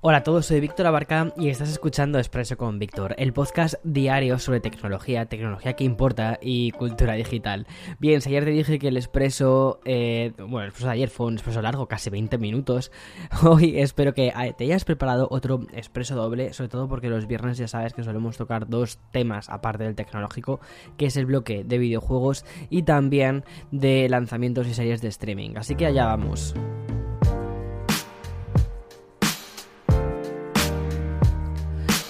Hola a todos, soy Víctor Abarca y estás escuchando Expreso con Víctor, el podcast diario sobre tecnología, tecnología que importa y cultura digital. Bien, ayer te dije que el Expreso, eh, bueno, el Expreso de ayer fue un Expreso largo, casi 20 minutos, hoy espero que te hayas preparado otro Expreso doble, sobre todo porque los viernes ya sabes que solemos tocar dos temas aparte del tecnológico, que es el bloque de videojuegos y también de lanzamientos y series de streaming. Así que allá vamos.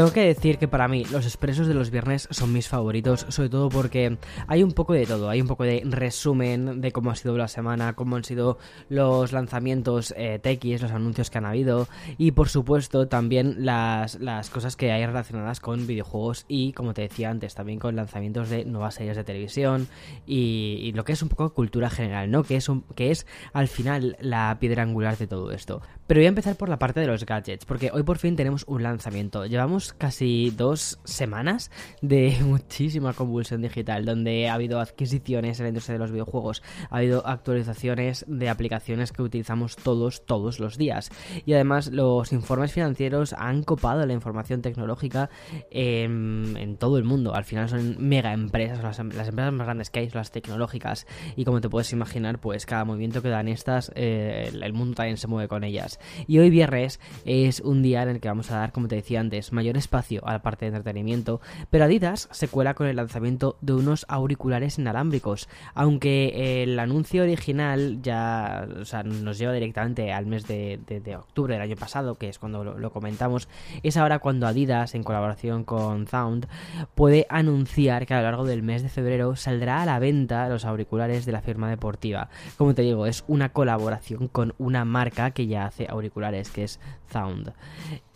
Tengo que decir que para mí los expresos de los viernes son mis favoritos, sobre todo porque hay un poco de todo, hay un poco de resumen de cómo ha sido la semana, cómo han sido los lanzamientos eh, los anuncios que han habido y por supuesto también las, las cosas que hay relacionadas con videojuegos y como te decía antes también con lanzamientos de nuevas series de televisión y, lo que es un poco cultura general, ¿no? Que es, un, que es al final la piedra angular de todo esto. Pero voy a empezar por la parte de los gadgets, porque hoy por fin tenemos un lanzamiento. Llevamos casi dos semanas de muchísima convulsión digital, donde ha habido adquisiciones en la industria de los videojuegos, ha habido actualizaciones de aplicaciones que utilizamos todos, todos los días. Y además los informes financieros han copado la información tecnológica en, todo el mundo. Al final son mega empresas, las, empresas más grandes que hay son las tecnológicas. Y como te puedes imaginar, pues cada movimiento que dan estas, eh, el mundo también se mueve con ellas. Y hoy viernes es un día en el que vamos a dar, como te decía antes, mayor espacio a la parte de entretenimiento, pero Adidas se cuela con el lanzamiento de unos auriculares inalámbricos, aunque el anuncio original ya nos lleva directamente al mes de, octubre del año pasado, que es cuando lo, comentamos, es ahora cuando Adidas, en colaboración con Sound, puede anunciar que a lo largo del mes de febrero saldrá a la venta los auriculares de la firma deportiva. Como te digo, es una colaboración con una marca que ya hace auriculares, que es Sound.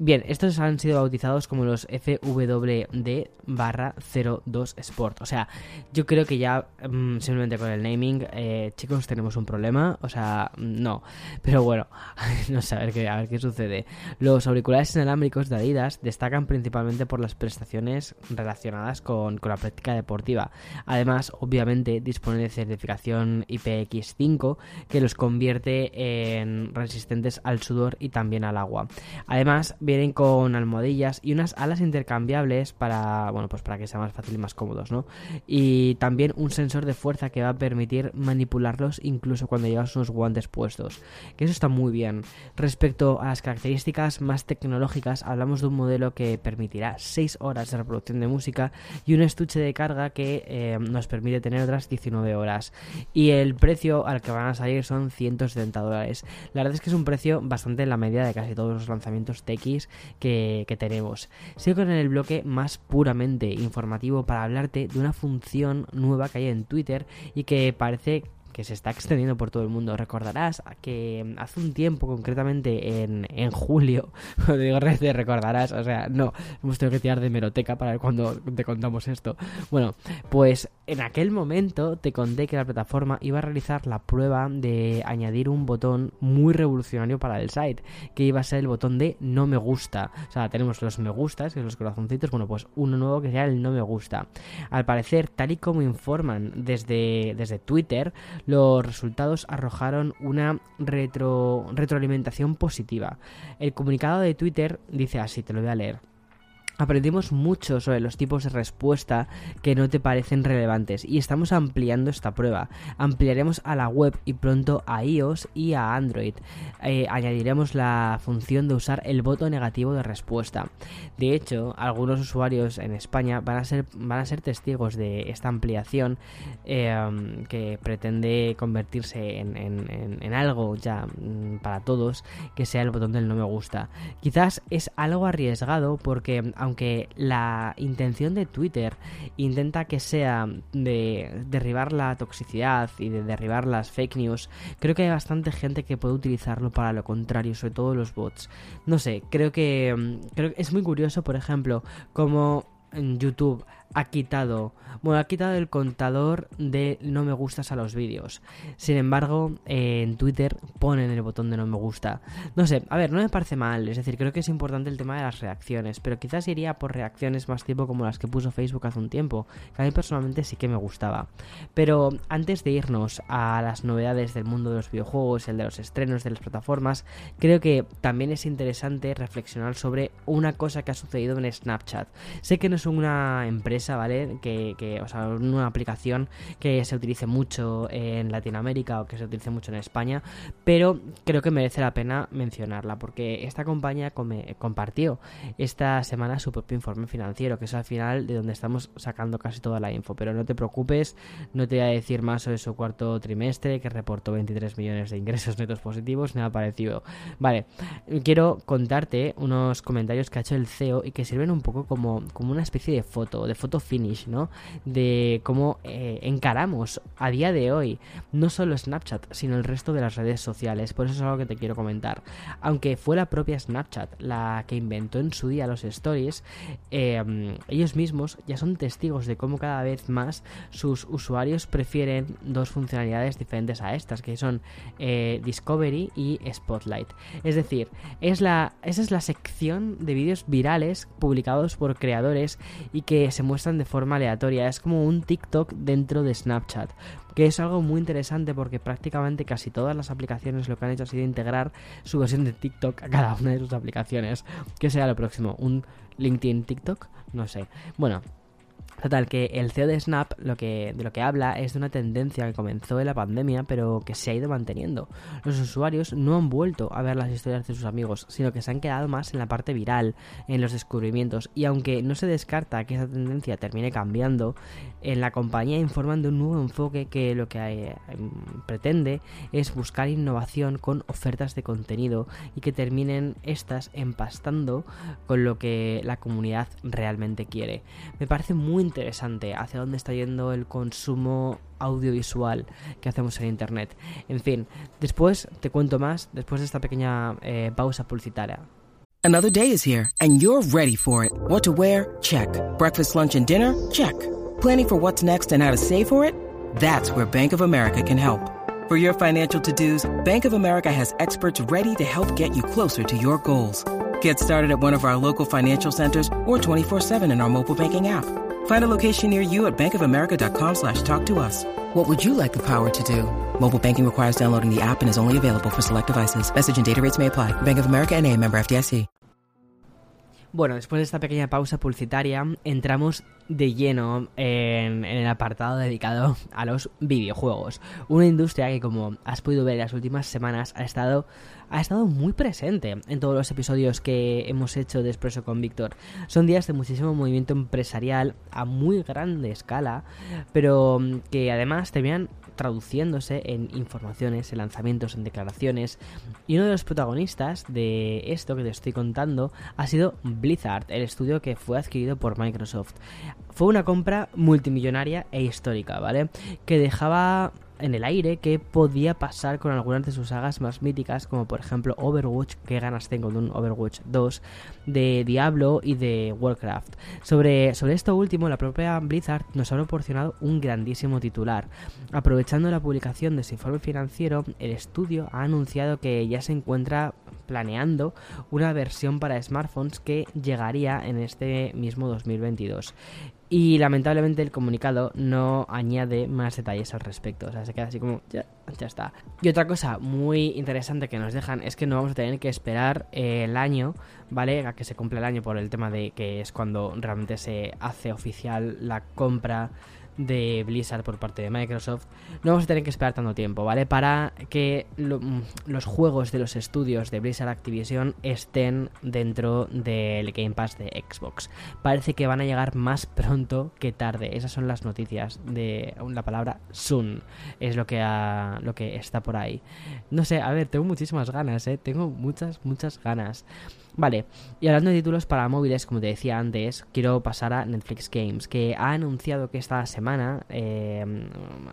Bien, estos han sido bautizados como los FWD barra 02 Sport. O sea, yo creo que ya mm, simplemente con el naming, eh, chicos, tenemos un problema. O sea, no. Pero bueno, no sé, a ver, qué, a ver qué sucede. Los auriculares inalámbricos de Adidas destacan principalmente por las prestaciones relacionadas con, con la práctica deportiva. Además, obviamente, dispone de certificación IPX5 que los convierte en resistentes al sudor y también al agua. Además, vienen con almohadillas y unas alas intercambiables para, bueno, pues para que sea más fácil y más cómodos, ¿no? Y también un sensor de fuerza que va a permitir manipularlos incluso cuando llevas unos guantes puestos. Que eso está muy bien. Respecto a las características más tecnológicas, hablamos de un modelo que permitirá 6 horas de reproducción de música y un estuche de carga que eh, nos permite tener otras 19 horas. Y el precio al que van a salir son 170 dólares. La verdad es que es un precio bastante en la media de casi todos los lanzamientos TX que, tenemos. Sigo con el bloque más puramente informativo para hablarte de una función nueva que hay en Twitter y que parece que se está extendiendo por todo el mundo. Recordarás que hace un tiempo, concretamente en, en julio, digo te recordarás, o sea, no, hemos tenido que tirar de meroteca para ver cuando te contamos esto. Bueno, pues en aquel momento te conté que la plataforma iba a realizar la prueba de añadir un botón muy revolucionario para el site, que iba a ser el botón de no me gusta. O sea, tenemos los me gustas, que son los corazoncitos, bueno, pues uno nuevo que sea el no me gusta. Al parecer, tal y como informan desde, desde Twitter, los resultados arrojaron una retro, retroalimentación positiva. El comunicado de Twitter dice así, te lo voy a leer. Aprendimos mucho sobre los tipos de respuesta que no te parecen relevantes y estamos ampliando esta prueba. Ampliaremos a la web y pronto a iOS y a Android. Eh, añadiremos la función de usar el voto negativo de respuesta. De hecho, algunos usuarios en España van a ser, van a ser testigos de esta ampliación em, que pretende convertirse en, en algo ya mm, para todos que sea el botón del no me gusta. Quizás es algo arriesgado porque aunque la intención de Twitter intenta que sea de derribar la toxicidad y de derribar las fake news, creo que hay bastante gente que puede utilizarlo para lo contrario, sobre todo los bots. No sé, creo que, mm, creo que es muy curioso, por ejemplo, como en YouTube ha quitado, bueno, ha quitado el contador de no me gustas a los vídeos. Sin embargo, en Twitter ponen el botón de no me gusta. No sé, a ver, no me parece mal, es decir, creo que es importante el tema de las reacciones, pero quizás iría por reacciones más tipo como las que puso Facebook hace un tiempo, que a mí personalmente sí que me gustaba. Pero antes de irnos a las novedades del mundo de los videojuegos, el de los estrenos de las plataformas, creo que también es interesante reflexionar sobre una cosa que ha sucedido en Snapchat. Sé que no es una empresa ¿vale? Que, o sea, una aplicación que se utilice mucho en Latinoamérica o que se utilice mucho en España, pero creo que merece la pena mencionarla porque esta compañía compartió esta semana su propio informe financiero, que es al final de donde estamos sacando casi toda la info, pero no te preocupes, no te voy a decir más sobre su cuarto trimestre, que reportó 23 millones de ingresos netos positivos, nada parecido. Vale, quiero contarte unos comentarios que ha hecho el CEO y que sirven un poco como, como una especie de foto, de foto finish, ¿no? De cómo eh, encaramos a día de hoy no solo Snapchat, sino el resto de las redes sociales. Por eso es algo que te quiero comentar. Aunque fue la propia Snapchat la que inventó en su día los stories, em, ellos mismos ya son testigos de cómo cada vez más sus usuarios prefieren dos funcionalidades diferentes a estas, que son eh, Discovery y Spotlight. Es decir, es la, esa es la sección de vídeos virales publicados por creadores y que se muestran de forma aleatoria. Es como un TikTok dentro de Snapchat. Que es algo muy interesante porque prácticamente casi todas las aplicaciones lo que han hecho ha sido integrar su versión de TikTok a cada una de sus aplicaciones. ¿Qué será lo próximo? ¿Un LinkedIn TikTok? No sé. Bueno, Total, que el CEO de Snap lo que, de lo que habla es de una tendencia que comenzó en la pandemia, pero que se ha ido manteniendo. Los usuarios no han vuelto a ver las historias de sus amigos, sino que se han quedado más en la parte viral, en los descubrimientos. Y aunque no se descarta que esa tendencia termine cambiando, en la compañía informan de un nuevo enfoque que lo que eh, pretende es buscar innovación con ofertas de contenido y que terminen estas empastando con lo que la comunidad realmente quiere. Me parece muy interesante hacia dónde está yendo el consumo audiovisual que hacemos en internet. En fin, después te cuento más después de esta pequeña eh, pausa publicitaria. Another day is here and you're ready for it. What to wear? Check. Breakfast, lunch and dinner? Check. Planning for what's next and how to save for it? That's where Bank of America can help. For your financial to-dos, Bank of America has experts ready to help get you closer to your goals. Get started at one of our local financial centers or 24-7 in our mobile banking app. Find a location near you at bankofamerica.com slash talk to us. What would you like the power to do? Mobile banking requires downloading the app and is only available for select devices. Message and data rates may apply. Bank of America and a member FDIC. Bueno, después de esta pequeña pausa publicitaria, entramos de lleno en, en, el apartado dedicado a los videojuegos. Una industria que, como has podido ver en las últimas semanas, ha estado ha estado muy presente en todos los episodios que hemos hecho de Expreso con Víctor. Son días de muchísimo movimiento empresarial a muy grande escala, pero mm, que además terminan traduciéndose en informaciones, en lanzamientos, en declaraciones. Y uno de los protagonistas de esto que te estoy contando ha sido Blizzard, el estudio que fue adquirido por Microsoft. Fue una compra multimillonaria e histórica, ¿vale? Que dejaba en el aire qué podía pasar con algunas de sus sagas más míticas, como por ejemplo Overwatch, que ganas tengo de un Overwatch 2, de Diablo y de Warcraft. Sobre, sobre esto último, la propia Blizzard nos ha proporcionado un grandísimo titular. Aprovechando la publicación de su informe financiero, el estudio ha anunciado que ya se encuentra planeando una versión para smartphones que llegaría en este mismo 2022. Y lamentablemente el comunicado no añade más detalles al respecto. O sea, se queda así como, ya, ya está. Y otra cosa muy interesante que nos dejan es que no vamos a tener que esperar el año, ¿vale? A que se cumpla el año por el tema de que es cuando realmente se hace oficial la compra de Blizzard por parte de Microsoft, no vamos a tener que esperar tanto tiempo, ¿vale? Para que mm, los juegos de los estudios de Blizzard Activision estén dentro del Game Pass de Xbox. Parece que van a llegar más pronto que tarde. Esas son las noticias de la palabra soon. Es lo que, lo que está por ahí. No sé, a ver, tengo muchísimas ganas, ¿eh? Tengo muchas, muchas ganas. Vale, y hablando de títulos para móviles, como te decía antes, quiero pasar a Netflix Games, que ha anunciado que esta semana eh,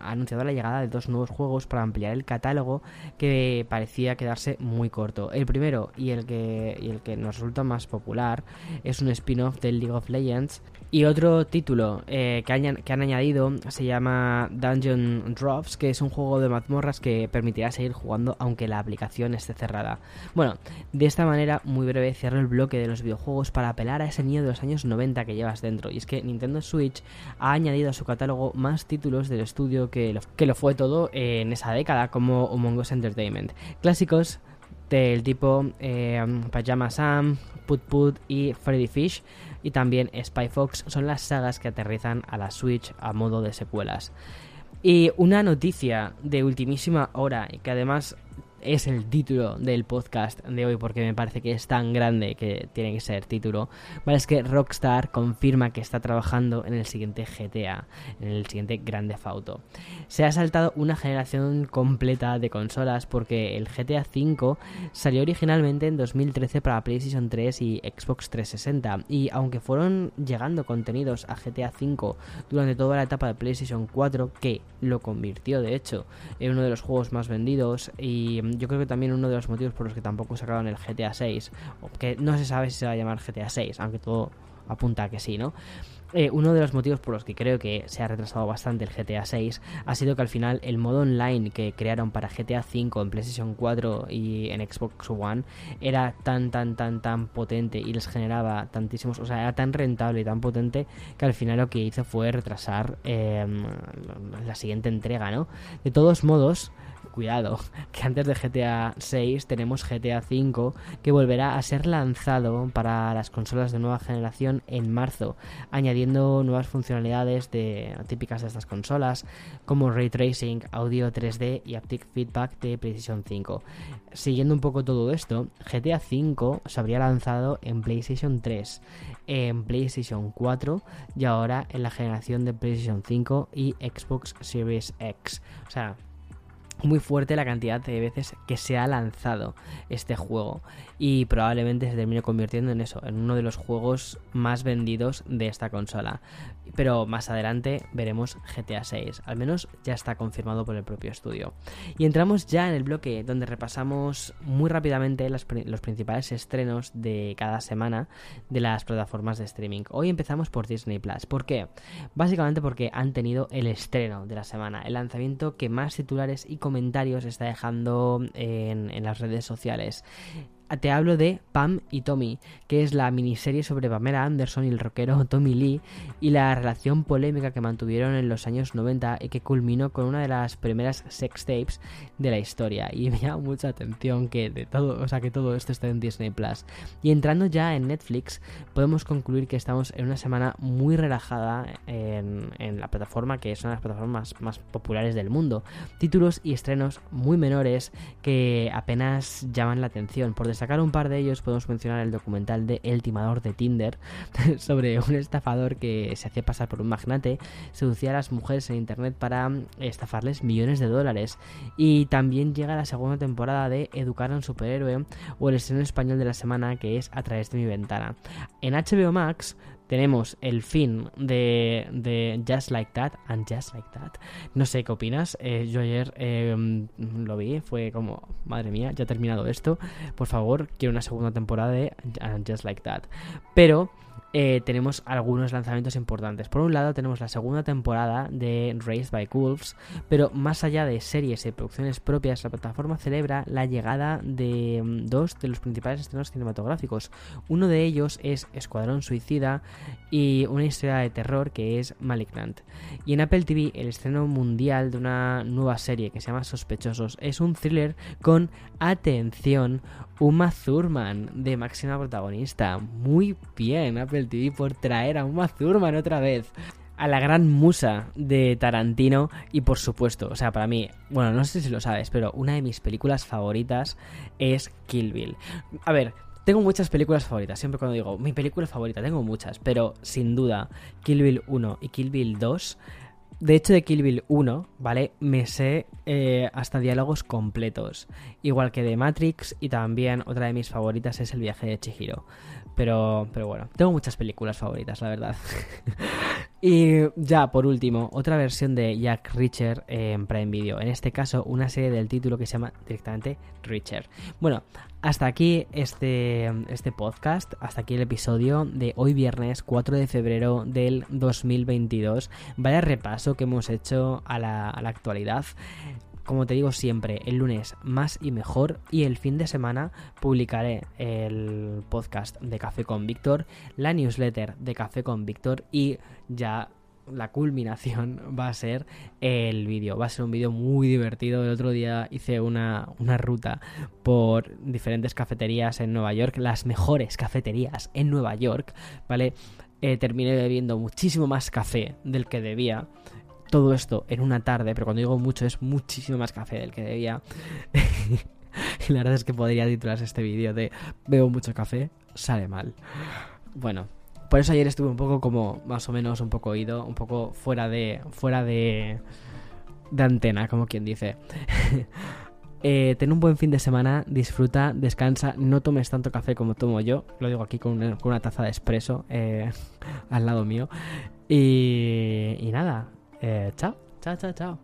ha anunciado la llegada de dos nuevos juegos para ampliar el catálogo que parecía quedarse muy corto. El primero y el que, y el que nos resulta más popular es un spin-off del League of Legends y otro título eh, que, han, que, han, añadido se llama Dungeon Drops, que es un juego de mazmorras que permitirá seguir jugando aunque la aplicación esté cerrada. Bueno, de esta manera, muy breve, cierro el bloque de los videojuegos para apelar a ese niño de los años 90 que llevas dentro. Y es que Nintendo Switch ha añadido a su catálogo más títulos del estudio que lo, que lo fue todo en esa década, como Among Entertainment. Clásicos del tipo eh, Pajama Sam, Put Put y Freddy Fish y también Spy Fox son las sagas que aterrizan a la Switch a modo de secuelas. Y una noticia de ultimísima hora y que además es el título del podcast de hoy porque me parece que es tan grande que tiene que ser título. Vale, es que Rockstar confirma que está trabajando en el siguiente GTA, en el siguiente Grande Auto. Se ha saltado una generación completa de consolas porque el GTA V salió originalmente en 2013 para PlayStation 3 y Xbox 360 y aunque fueron llegando contenidos a GTA V durante toda la etapa de PlayStation 4 que lo convirtió de hecho en uno de los juegos más vendidos y yo creo que también uno de los motivos por los que tampoco sacaron el GTA 6, que no se sabe si se va a llamar GTA 6, aunque todo apunta a que sí, ¿no? Eh, uno de los motivos por los que creo que se ha retrasado bastante el GTA 6 ha sido que al final el modo online que crearon para GTA 5 en PlayStation 4 y en Xbox One era tan tan tan tan potente y les generaba tantísimos, o sea, era tan rentable y tan potente que al final lo que hizo fue retrasar em, la siguiente entrega, ¿no? De todos modos, cuidado, que antes de GTA 6 tenemos GTA 5 que volverá a ser lanzado para las consolas de nueva generación en marzo, añadiendo nuevas funcionalidades de, típicas de estas consolas como ray tracing, audio 3D y haptic feedback de PlayStation 5. Siguiendo un poco todo esto, GTA 5 se habría lanzado en PlayStation 3, en PlayStation 4 y ahora en la generación de PlayStation 5 y Xbox Series X. O sea, muy fuerte la cantidad de veces que se ha lanzado este juego y probablemente se termine convirtiendo en eso, en uno de los juegos más vendidos de esta consola. Pero más adelante veremos GTA 6, al menos ya está confirmado por el propio estudio. Y entramos ya en el bloque donde repasamos muy rápidamente los, principales estrenos de cada semana de las plataformas de streaming. Hoy empezamos por Disney Plus. ¿Por qué? Básicamente porque han tenido el estreno de la semana, el lanzamiento que más titulares y comentarios está dejando en las redes sociales te hablo de Pam y Tommy, que es la miniserie sobre Pamela Anderson y el rockero Tommy Lee y la relación polémica que mantuvieron en los años 90 y que culminó con una de las primeras sex tapes de la historia. Y me llama mucha atención que de todo, o sea, que todo esto esté en Disney Plus. Y entrando ya en Netflix, podemos concluir que estamos en una semana muy relajada en, la plataforma que es una de las plataformas más populares del mundo. Títulos y estrenos muy menores que apenas llaman la atención. Por sacar un par de ellos podemos mencionar el documental de El timador de Tinder sobre un estafador que se hacía pasar por un magnate, seducía a las mujeres en internet para mm, estafarles millones de dólares. Y también llega la segunda temporada de Educar a un superhéroe o el estreno español de la semana que es A través de mi ventana. En HBO Max tenemos el fin de, de, Just Like That and Just Like That. No sé qué opinas. Eh, yo ayer em, lo vi, fue como, madre mía, ya ha terminado esto. Por favor, quiero una segunda temporada de Just Like That. Pero eh, tenemos algunos lanzamientos importantes. Por un lado tenemos la segunda temporada de Raised by Wolves, pero más allá de series y producciones propias, la plataforma celebra la llegada de mm, dos de los principales estrenos cinematográficos. Uno de ellos es Escuadrón Suicida y una historia de terror que es Malignant. Y en Apple TV el estreno mundial de una nueva serie que se llama Sospechosos es un thriller con atención Uma Thurman de máxima protagonista. Muy bien, Apple TV por traer a Uma Thurman otra vez. A la gran musa de Tarantino y por supuesto, o sea, para mí, bueno, no sé si lo sabes, pero una de mis películas favoritas es Kill Bill. A ver, tengo muchas películas favoritas, siempre cuando digo mi película favorita, tengo muchas, pero sin duda Kill Bill 1 y Kill Bill 2 De hecho, de Kill Bill 1, ¿vale? Me sé eh, hasta diálogos completos. Igual que de Matrix y también otra de mis favoritas es El viaje de Chihiro. Pero, pero bueno, tengo muchas películas favoritas, la verdad. y ya, por último, otra versión de Jack Reacher en Prime Video. En este caso, una serie del título que se llama directamente Reacher. Bueno, hasta aquí este, este podcast, hasta aquí el episodio de hoy viernes 4 de febrero del 2022. Vaya repaso que hemos hecho a la, a la actualidad como te digo siempre, el lunes más y mejor y el fin de semana publicaré el podcast de Café con Víctor, la newsletter de Café con Víctor y ya la culminación va a ser el vídeo. Va a ser un vídeo muy divertido. El otro día hice una, una, ruta por diferentes cafeterías en Nueva York, las mejores cafeterías en Nueva York, ¿vale? Eh, terminé bebiendo muchísimo más café del que debía todo esto en una tarde, pero cuando digo mucho es muchísimo más café del que debía. y la verdad es que podría titularse este vídeo de Bebo mucho café, sale mal. Bueno, por eso ayer estuve un poco como más o menos un poco oído, un poco fuera de fuera de de antena, como quien dice. eh, ten un buen fin de semana, disfruta, descansa, no tomes tanto café como tomo yo, lo digo aquí con una, taza de espresso eh, al lado mío. Y nada, 诶、欸，走，走，走，